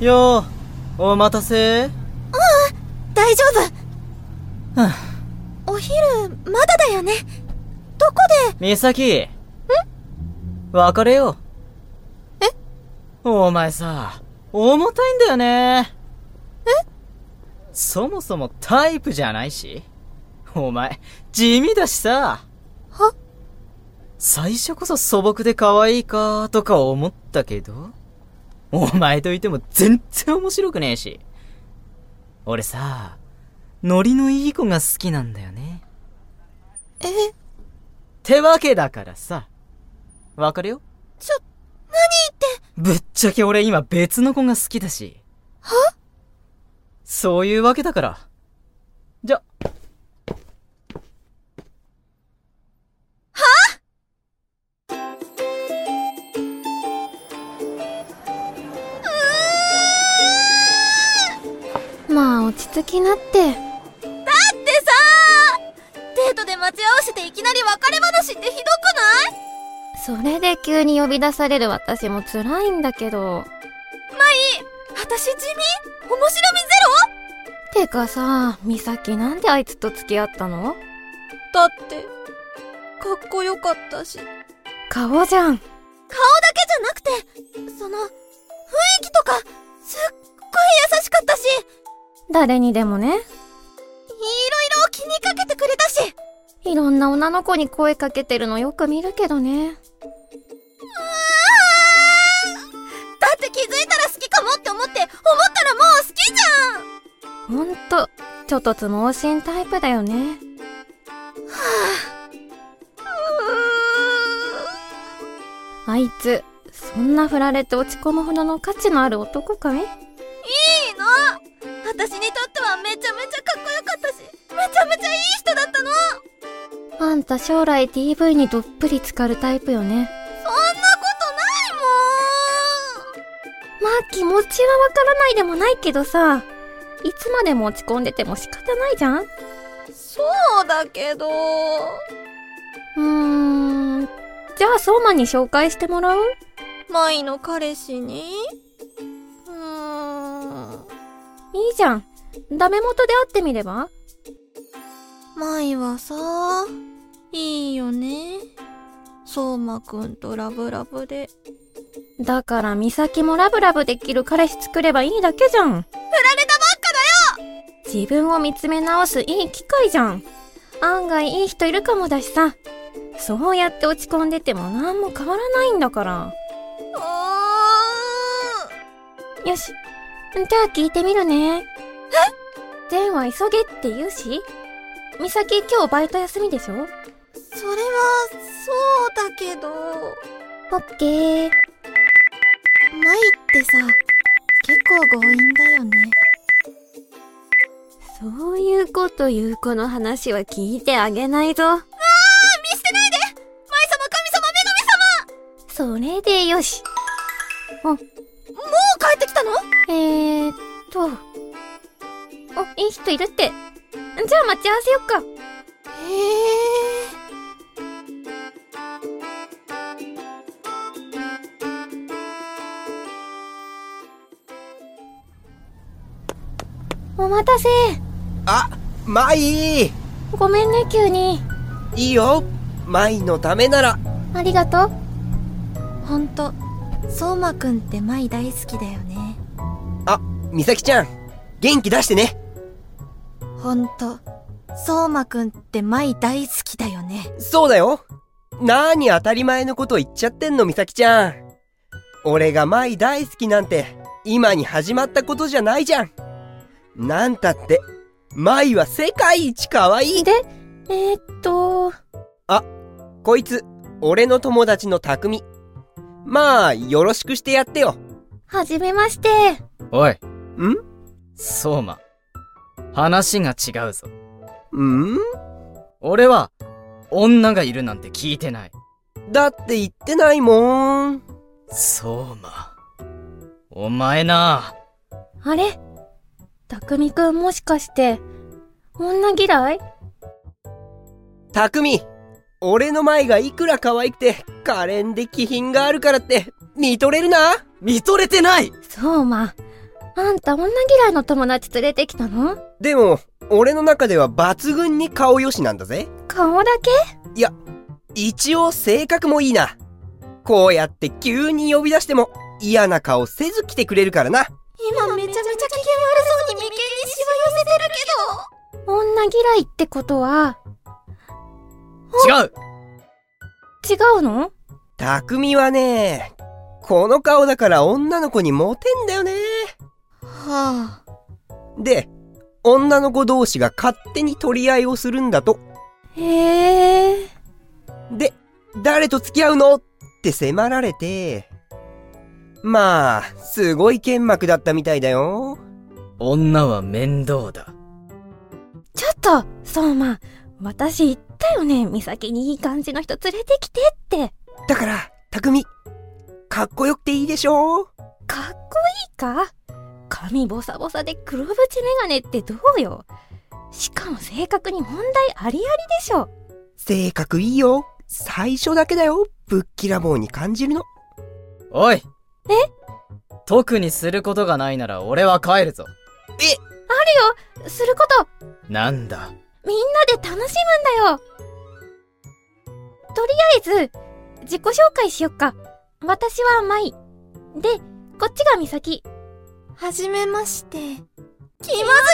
よう、お待たせ。大丈夫はお昼まだだよねどこで？美咲。ん？別れよう。え？お前さ、重たいんだよね。え？そもそもタイプじゃないし。お前、地味だしさ。は？最初こそ素朴で可愛いか、とか思ったけど。お前といても全然面白くねえし。俺さ、ノリのいい子が好きなんだよね。え？ってわけだからさ。わかるよ？ちょ何ぶっちゃけ俺今別の子が好きだし。は？そういうわけだから。じゃ、まあ落ち着きなって。ってさデートで待ち合わせていきなり別れ話ってひどくない？それで急に呼び出される私も辛いんだけど。私地味？面白みゼてかさ美咲なんであいつと付き合ったの？ロだってかっこよかったし。顔じゃん。顔だけじゃなくてその雰囲気とかすっごい優しかったし誰にでもね。いろいろ気にかけてくれたし。いろんな女の子に声かけてるのよく見るけどね。だって気づいたら好きかもって思って思ったらもう好きじゃん。ほんとちょっとつ盲信タイプだよね。あいつそんな振られて落ち込むほどの価値のある男かい？あんた将来 DV にどっぷり浸かるタイプよね。そんなことまあ気持ちはわからないでもないけどさ。いつまでも落ち込んでても仕方ないじゃん。ないもんそうだけど。うーん。じゃあ相馬に紹介してもらう？舞の彼氏に？うーん。いいじゃん。ダメ元で会ってみれば？舞はさいいよね。相馬くんとラブラブで。だから美咲もラブラブできる彼氏作ればいいだけじゃん。振られたばっかだよ。自分を見つめ直すいい機会じゃん。案外いい人いるかもだしさ。そうやって落ち込んでても何も変わらないんだから。うよし。じゃあ聞いてみるね。え？善は急げって言うし。美咲今日バイト休みでしょ？それはそうだけど。オッケー。舞ってさ結構強引だよね。そういうこと言う子の話は聞いてあげないぞ。見捨てないで。舞様神様女神様。それでよし。もう帰ってきたの？えーっと。お、いい人いるって。じゃあ待ち合わせよっか。へえお待たせ。あ、マイごめんね、急に。いいよ。マイのためなら。ありがとう。ほんと相馬くんって舞大好きだよね。あ、みさきちゃん元気出してね。ほんと相馬くんって舞大好きだよね。そうだよ。なーに当たり前のこと言っちゃってんのみさきちゃん。俺がマイ大好きなんて今に始まったことじゃないじゃんなんたってマイは世界一可愛いで、えー、っと、こいつ俺の友達の匠まあよろしくしてやってよはじめまして。おい、ん？相馬。話が違うぞ。ん？俺は、女がいるなんて聞いてない。だって言ってないもん相馬。お前な。あれ？たくみくんもしかして、女嫌い？匠俺の前がいくら可愛くて可憐で気品があるからって見とれるな？見とれてないそうま。あんた女嫌いの友達連れてきたの？でも、俺の中では抜群に顔よしなんだぜ。顔だけ？一応性格もいいな。こうやって急に呼び出しても嫌な顔せず来てくれるからな。今女嫌いってことは、違う違うの？匠はね、この顔だから女の子にモテんだよね。はあ。で、女の子同士が勝手に取り合いをするんだと。へえ。で、誰と付き合うの？って迫られて、まあ、すごい剣幕だったみたいだよ。女は面倒だ。ちょっと、そうま、私言ったよね、美咲にいい感じの人連れてきてって。だから、匠、かっこよくていいでしょかっこいいか？髪ボサボサで黒縁メガネってどうよ？しかも性格に問題ありありでしょ。性格いいよ。最初だけだよ。ぶっきらぼうに感じるの。おいえ？特にすることがないなら俺は帰るぞ。すること、なんだ？みんなで楽しむんだよ。とりあえず、自己紹介しよっか。私は舞。で、こっちが美咲。はじめまして。気まず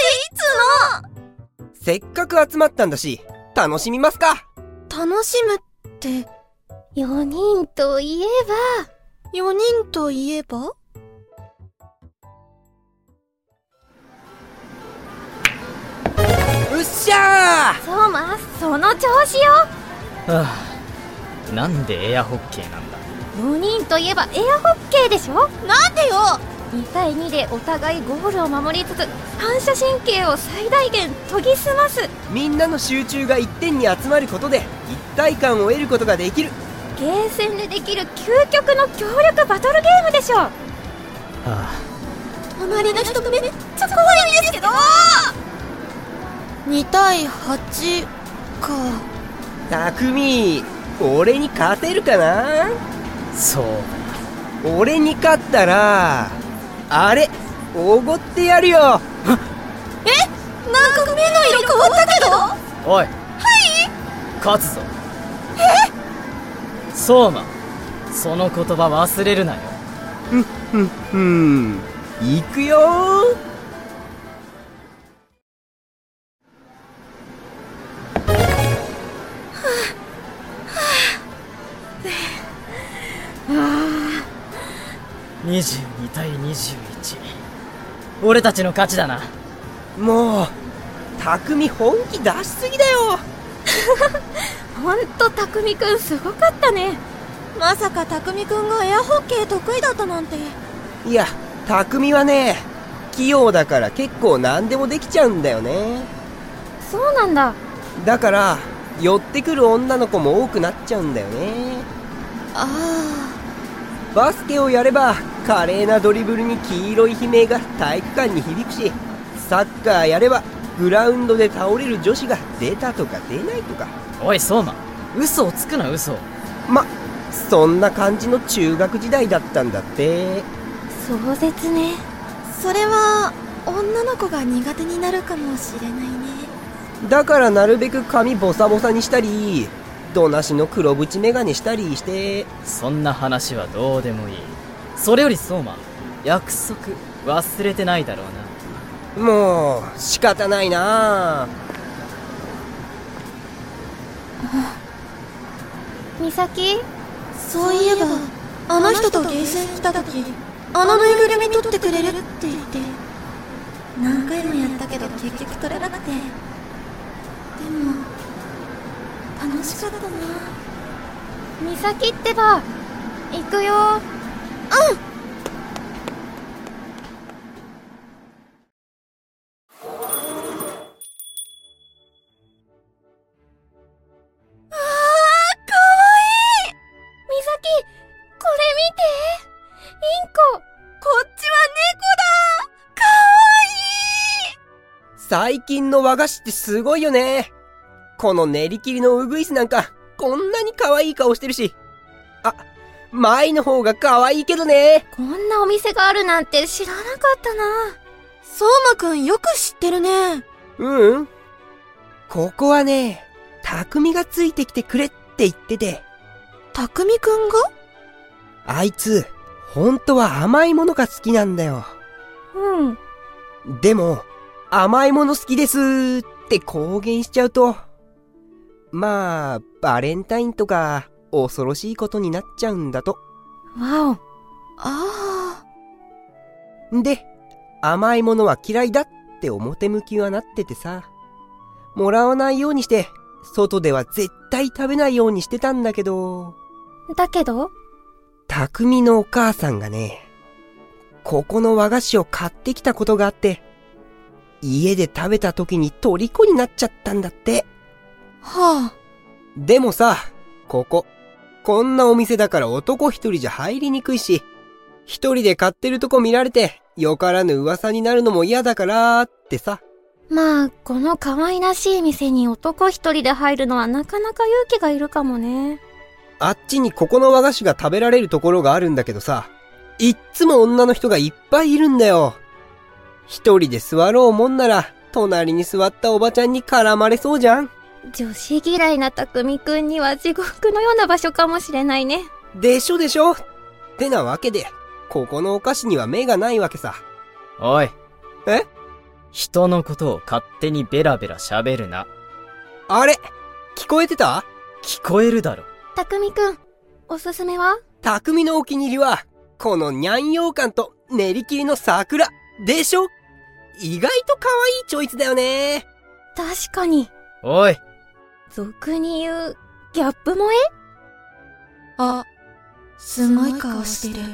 い？せっかく集まったんだし、楽しみますか？楽しむって、4人といえ4人といえば？っしゃば、そうま、その調子よ。はあ、なんでエアホッケーなんだ。4人といえばエアホッケーでしょ？なんでよ。2対2でお互いゴールを守りつつ反射神経を最大限研ぎ澄ます。ーみんなの集中が一点に集まることで、一体感を得ることができる。ゲーセンでできる究極の協力バトルゲームでしょ。はあ、隣の人めっちゃ怖いんですけど2対8か。匠、俺に勝てるかな？そう俺に勝ったら、あれ、おごってやるよ なんか目の色変わったけど？だ。おい。はい勝つぞ。え？そうま。その言葉忘れるなよ。ふんふん。行くよ22対21。俺たちの勝ちだな。もう、匠本気出しすぎだよ ほんと匠くんすごかったねまさか匠くんがエアホッケー得意だったなんて。いや、匠はね、器用だから結構何でもできちゃうんだよね。そうなんだだから、寄ってくる女の子も多くなっちゃうんだよね。あバスケをやれば、華麗なドリブルに黄色い悲鳴が体育館に響くし、サッカーやれば、グラウンドで倒れる女子が出たとか出ないとか。おい、相馬。嘘をつくな、嘘を。ま、そんな感じの中学時代だったんだって。壮絶ねあ。それは、女の子が苦手になるかもしれないね。だからなるべく髪ボサボサにしたり、どなしの黒縁メガネしたりして、そんな話はどうでもいい。それより相馬、約束忘れてないだろうな。もう、仕方ないな美咲？そういえば、あの人とゲーセン来た時、あのぬいぐるみ取ってくれるって言って、何回もやったけど結局取れなくて。でも、楽しかったな。美咲ってば行くよ。あー、かわいい。美咲これ見て。インコこっちは猫だ。か最近の和菓子ってすごいよね。この練り切りのウグイスなんか、こんなに可愛い顔してるし。あ、舞の方が可愛いけどね。こんなお店があるなんて知らなかったな。相馬くんよく知ってるね。ううん。ここはね、匠がついてきてくれって言ってて、たくみくんが？あいつ、本当は甘いものが好きなんだよ。うん。でも、甘いもの好きですって公言しちゃうと、まあ、バレンタインとか、恐ろしいことになっちゃうんだと。わお。あで、甘いものは嫌いだって表向きはなっててさ、もらわないようにして、外では絶対食べないようにしてたんだけど、だけど？匠のお母さんがね、ここの和菓子を買ってきたことがあって、家で食べた時に虜になっちゃったんだって。あ。はあ。でもさ、ここ、こんなお店だから男一人じゃ入りにくいし、一人で買ってるとこ見られて、よからぬ噂になるのも嫌だからってさ。まあ、この可愛らしい店に男一人で入るのはなかなか勇気がいるかもね。あっちにここの和菓子が食べられるところがあるんだけどさ、いっつも女の人がいっぱいいるんだよ。一人で座ろうもんなら、隣に座ったおばちゃんに絡まれそうじゃん女子嫌いな匠くんには地獄のような場所かもしれないね。でしょでしょってなわけで、ここのお菓子には目がないわけさ。おい。え？人のことを勝手にベラベラ喋るな。あれ？聞こえてた？聞こえるだろ。匠くん、おすすめは？匠のお気に入りは、このにゃんようかんと練り切りの桜。でしょ？意外と可愛いチョイスだよね。確かに、おい。俗に言う、ギャップ萌え？あ、すごい顔してる。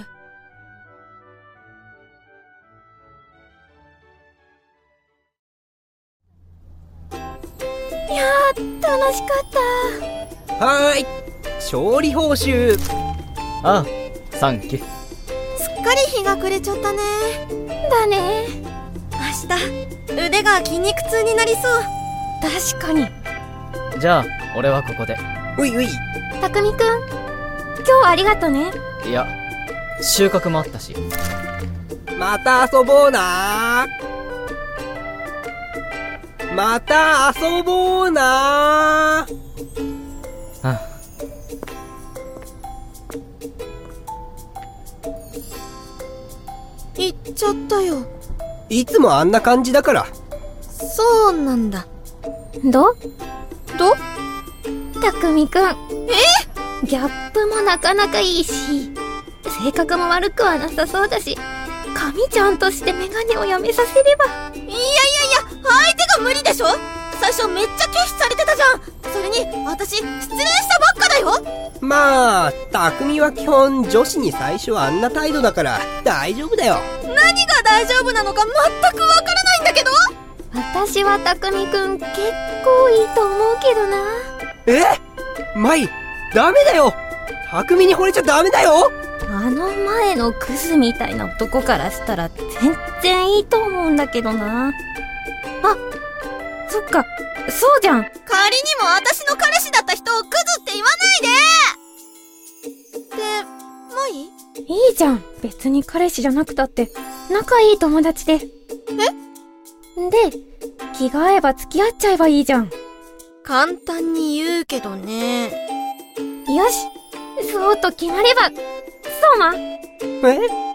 いやー、楽しかった。はーい。勝利報酬。ああ、サンキュー。すっかり日が暮れちゃったね。だね。明日、腕が筋肉痛になりそう。確かに。じゃあ、俺はここで。ういうい。匠くん、今日はありがとね。いや、収穫もあったし。また遊ぼうなまた遊ぼうなあ行っちゃったよ。いつもあんな感じだから。そうなんだ。どど匠くん。え？ギャップもなかなかいいし、性格も悪くはなさそうだし、髪ちゃんとしてメガネをやめさせれば。いやいやいや、相手が無理でしょ？最初めっちゃ拒否されてたじゃん。それに、私、失恋したばっかだよ。まあ、匠は基本女子に最初はあんな態度だから大丈夫だよ。何が大丈夫なのか全くわから。私は匠くん結構いいと思うけどな。え？舞、ダメだよ匠に惚れちゃダメだよあの前のクズみたいな男からしたら全然いいと思うんだけどな。あ、そっか、そうじゃん。仮にも私の彼氏だった人をクズって言わないでで、マイいいじゃん。別に彼氏じゃなくたって、仲いい友達で。え？で、気が合えば付き合っちゃえばいいじゃん。簡単に言うけどね。よし、そうと決まれば、そうま。え？